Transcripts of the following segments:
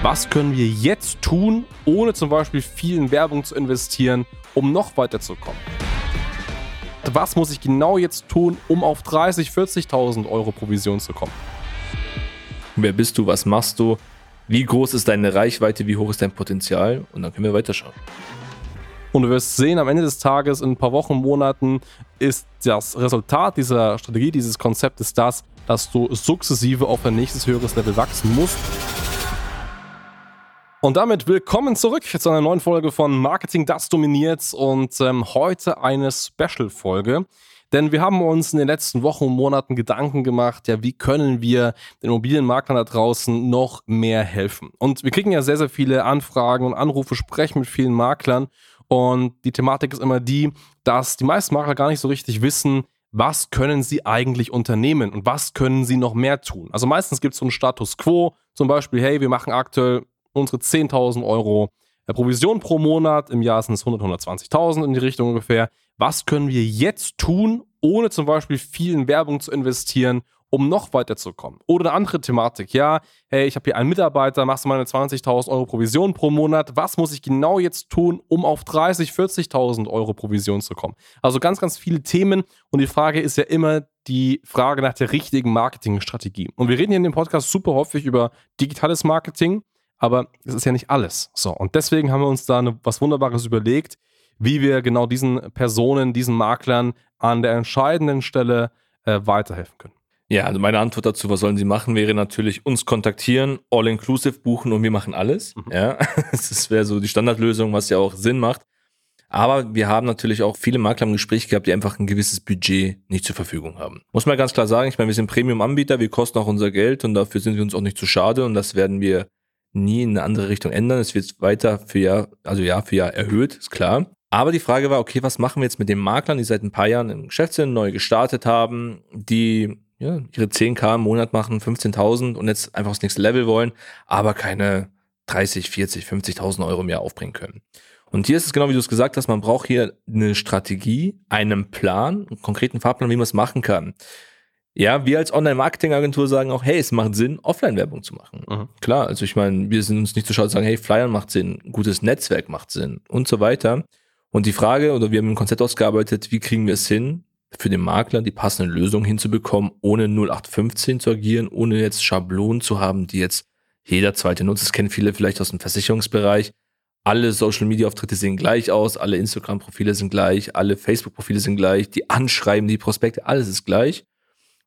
Was können wir jetzt tun, ohne zum Beispiel viel in Werbung zu investieren, um noch weiterzukommen? Was muss ich genau jetzt tun, um auf 30.000, 40.000 Euro Provision zu kommen? Wer bist du? Was machst du? Wie groß ist deine Reichweite? Wie hoch ist dein Potenzial? Und dann können wir weiterschauen. Und du wirst sehen, am Ende des Tages, in ein paar Wochen, Monaten, ist das Resultat dieser Strategie, dieses Konzeptes das, dass du sukzessive auf ein nächstes höheres Level wachsen musst. Und damit willkommen zurück zu einer neuen Folge von Marketing, das dominiert und ähm, heute eine Special-Folge. Denn wir haben uns in den letzten Wochen und Monaten Gedanken gemacht, ja, wie können wir den Immobilienmaklern da draußen noch mehr helfen? Und wir kriegen ja sehr, sehr viele Anfragen und Anrufe, sprechen mit vielen Maklern. Und die Thematik ist immer die, dass die meisten Makler gar nicht so richtig wissen, was können sie eigentlich unternehmen und was können sie noch mehr tun. Also meistens gibt es so einen Status quo, zum Beispiel, hey, wir machen aktuell unsere 10.000 Euro äh, Provision pro Monat. Im Jahr sind es 100, 120.000 in die Richtung ungefähr. Was können wir jetzt tun, ohne zum Beispiel viel in Werbung zu investieren, um noch weiterzukommen? Oder eine andere Thematik. Ja, hey, ich habe hier einen Mitarbeiter, machst du meine 20.000 Euro Provision pro Monat. Was muss ich genau jetzt tun, um auf 30.000, 40.000 Euro Provision zu kommen? Also ganz, ganz viele Themen. Und die Frage ist ja immer die Frage nach der richtigen Marketingstrategie. Und wir reden hier in dem Podcast super häufig über digitales Marketing aber es ist ja nicht alles. So, und deswegen haben wir uns da eine, was Wunderbares überlegt, wie wir genau diesen Personen, diesen Maklern an der entscheidenden Stelle äh, weiterhelfen können. Ja, also meine Antwort dazu, was sollen sie machen, wäre natürlich uns kontaktieren, all-inclusive buchen und wir machen alles. Mhm. Ja, das wäre so die Standardlösung, was ja auch Sinn macht. Aber wir haben natürlich auch viele Makler im Gespräch gehabt, die einfach ein gewisses Budget nicht zur Verfügung haben. Muss man ganz klar sagen, ich meine, wir sind Premium-Anbieter, wir kosten auch unser Geld und dafür sind wir uns auch nicht zu schade und das werden wir nie in eine andere Richtung ändern. Es wird weiter für Jahr, also Jahr für Jahr erhöht, ist klar. Aber die Frage war, okay, was machen wir jetzt mit den Maklern, die seit ein paar Jahren im Geschäft sind, neu gestartet haben, die ja, ihre 10k im Monat machen, 15.000 und jetzt einfach das nächste Level wollen, aber keine 30, 40, 50.000 Euro mehr aufbringen können. Und hier ist es genau wie du es gesagt hast, man braucht hier eine Strategie, einen Plan, einen konkreten Fahrplan, wie man es machen kann. Ja, wir als Online-Marketing-Agentur sagen auch, hey, es macht Sinn, Offline-Werbung zu machen. Mhm. Klar, also ich meine, wir sind uns nicht zu schade sagen, hey, Flyern macht Sinn, gutes Netzwerk macht Sinn und so weiter. Und die Frage, oder wir haben ein Konzept ausgearbeitet, wie kriegen wir es hin, für den Makler die passende Lösung hinzubekommen, ohne 0815 zu agieren, ohne jetzt Schablonen zu haben, die jetzt jeder zweite nutzt. Das kennen viele vielleicht aus dem Versicherungsbereich. Alle Social-Media-Auftritte sehen gleich aus, alle Instagram-Profile sind gleich, alle Facebook-Profile sind gleich, die Anschreiben, die Prospekte, alles ist gleich.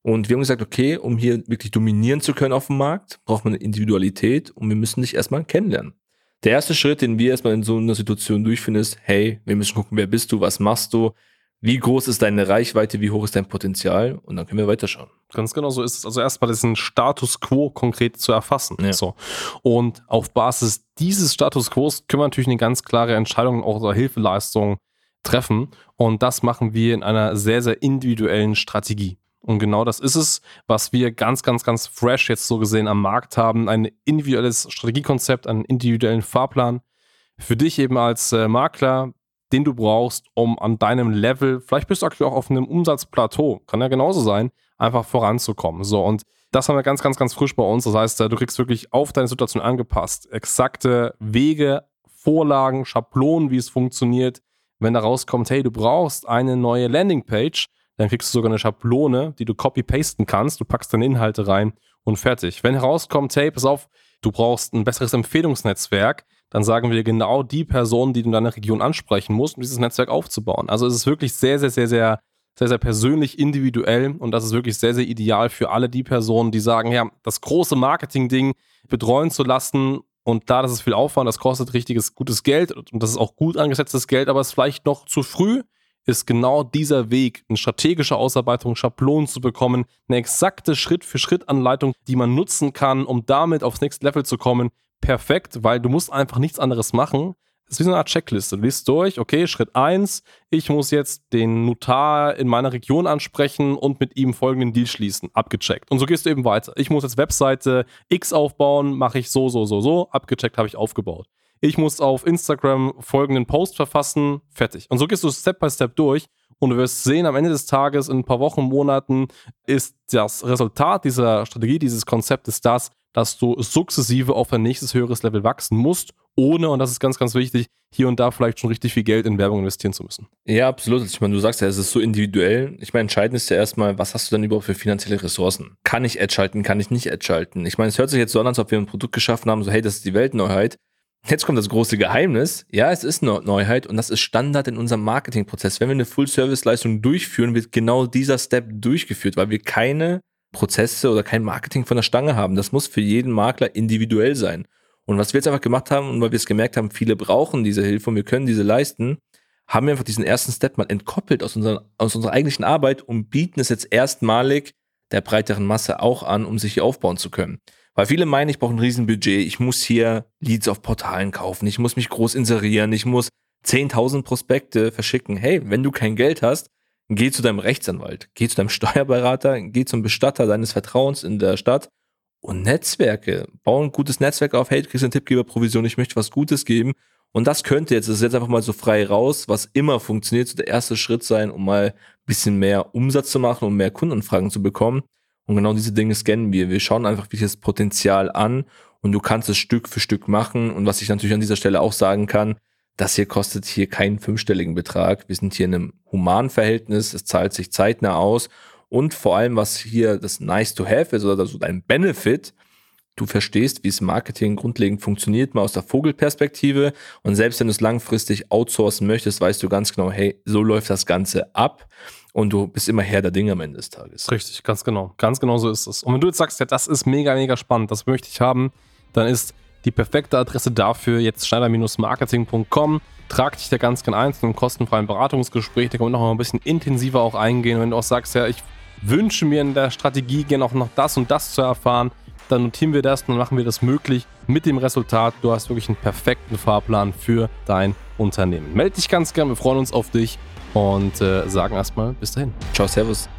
Und wir haben gesagt, okay, um hier wirklich dominieren zu können auf dem Markt, braucht man eine Individualität und wir müssen dich erstmal kennenlernen. Der erste Schritt, den wir erstmal in so einer Situation durchführen, ist, hey, wir müssen gucken, wer bist du, was machst du, wie groß ist deine Reichweite, wie hoch ist dein Potenzial und dann können wir weiterschauen. Ganz genau so ist es. Also erstmal ist ein Status quo konkret zu erfassen. Ja. So. Und auf Basis dieses Status quo können wir natürlich eine ganz klare Entscheidung auch oder Hilfeleistung treffen. Und das machen wir in einer sehr, sehr individuellen Strategie. Und genau das ist es, was wir ganz, ganz, ganz fresh jetzt so gesehen am Markt haben. Ein individuelles Strategiekonzept, einen individuellen Fahrplan für dich eben als äh, Makler, den du brauchst, um an deinem Level, vielleicht bist du aktuell auch auf einem Umsatzplateau, kann ja genauso sein, einfach voranzukommen. So, und das haben wir ganz, ganz, ganz frisch bei uns. Das heißt, äh, du kriegst wirklich auf deine Situation angepasst, exakte Wege, Vorlagen, Schablonen, wie es funktioniert. Wenn da rauskommt, hey, du brauchst eine neue Landingpage, dann kriegst du sogar eine Schablone, die du copy-pasten kannst. Du packst deine Inhalte rein und fertig. Wenn herauskommt, hey, pass auf, du brauchst ein besseres Empfehlungsnetzwerk, dann sagen wir genau die Personen, die du in deiner Region ansprechen musst, um dieses Netzwerk aufzubauen. Also es ist wirklich sehr, sehr, sehr, sehr, sehr, sehr persönlich, individuell und das ist wirklich sehr, sehr ideal für alle die Personen, die sagen, ja, das große Marketing-Ding betreuen zu lassen und da, das ist viel Aufwand, das kostet richtiges, gutes Geld und das ist auch gut angesetztes Geld, aber es ist vielleicht noch zu früh ist genau dieser Weg, eine strategische Ausarbeitung, Schablonen zu bekommen, eine exakte Schritt-für-Schritt-Anleitung, die man nutzen kann, um damit aufs nächste Level zu kommen, perfekt, weil du musst einfach nichts anderes machen. Ist wie so eine Art Checkliste. Du liest durch, okay, Schritt 1, ich muss jetzt den Notar in meiner Region ansprechen und mit ihm folgenden Deal schließen. Abgecheckt. Und so gehst du eben weiter. Ich muss jetzt Webseite X aufbauen, mache ich so, so, so, so. Abgecheckt habe ich aufgebaut ich muss auf Instagram folgenden Post verfassen, fertig. Und so gehst du Step by Step durch und du wirst sehen, am Ende des Tages, in ein paar Wochen, Monaten, ist das Resultat dieser Strategie, dieses Konzeptes das, dass du sukzessive auf ein nächstes höheres Level wachsen musst, ohne, und das ist ganz, ganz wichtig, hier und da vielleicht schon richtig viel Geld in Werbung investieren zu müssen. Ja, absolut. Ich meine, du sagst ja, es ist so individuell. Ich meine, entscheidend ist ja erstmal, was hast du denn überhaupt für finanzielle Ressourcen? Kann ich Ad schalten, kann ich nicht Ad schalten? Ich meine, es hört sich jetzt so an, als ob wir ein Produkt geschaffen haben, so hey, das ist die Weltneuheit. Jetzt kommt das große Geheimnis. Ja, es ist eine Neuheit und das ist Standard in unserem Marketingprozess. Wenn wir eine Full-Service-Leistung durchführen, wird genau dieser Step durchgeführt, weil wir keine Prozesse oder kein Marketing von der Stange haben. Das muss für jeden Makler individuell sein. Und was wir jetzt einfach gemacht haben, und weil wir es gemerkt haben, viele brauchen diese Hilfe und wir können diese leisten, haben wir einfach diesen ersten Step mal entkoppelt aus unserer, aus unserer eigentlichen Arbeit und bieten es jetzt erstmalig der breiteren Masse auch an, um sich hier aufbauen zu können. Weil viele meinen, ich brauche ein Riesenbudget, ich muss hier Leads auf Portalen kaufen, ich muss mich groß inserieren, ich muss 10.000 Prospekte verschicken. Hey, wenn du kein Geld hast, geh zu deinem Rechtsanwalt, geh zu deinem Steuerberater, geh zum Bestatter deines Vertrauens in der Stadt und Netzwerke. Bau ein gutes Netzwerk auf, hey, du kriegst eine Tippgeberprovision, ich möchte was Gutes geben. Und das könnte jetzt, das ist jetzt einfach mal so frei raus, was immer funktioniert, so der erste Schritt sein, um mal ein bisschen mehr Umsatz zu machen und mehr Kundenanfragen zu bekommen. Und genau diese Dinge scannen wir. Wir schauen einfach wie das Potenzial an und du kannst es Stück für Stück machen. Und was ich natürlich an dieser Stelle auch sagen kann, das hier kostet hier keinen fünfstelligen Betrag. Wir sind hier in einem humanen Verhältnis. Es zahlt sich zeitnah aus. Und vor allem, was hier das Nice to Have ist oder so dein Benefit, du verstehst, wie es Marketing grundlegend funktioniert, mal aus der Vogelperspektive. Und selbst wenn du es langfristig outsourcen möchtest, weißt du ganz genau, hey, so läuft das Ganze ab und du bist immer Herr der Dinge am Ende des Tages. Richtig, ganz genau. Ganz genau so ist es. Und wenn du jetzt sagst, ja, das ist mega, mega spannend, das möchte ich haben, dann ist die perfekte Adresse dafür jetzt schneider-marketing.com. Trag dich da ganz gerne ein zu einem kostenfreien Beratungsgespräch. Da kann man noch mal ein bisschen intensiver auch eingehen. Wenn du auch sagst, ja, ich wünsche mir in der Strategie gerne auch noch das und das zu erfahren, dann notieren wir das und dann machen wir das möglich mit dem Resultat. Du hast wirklich einen perfekten Fahrplan für dein Unternehmen. Meld dich ganz gerne, wir freuen uns auf dich und äh, sagen erstmal bis dahin. Ciao, Servus.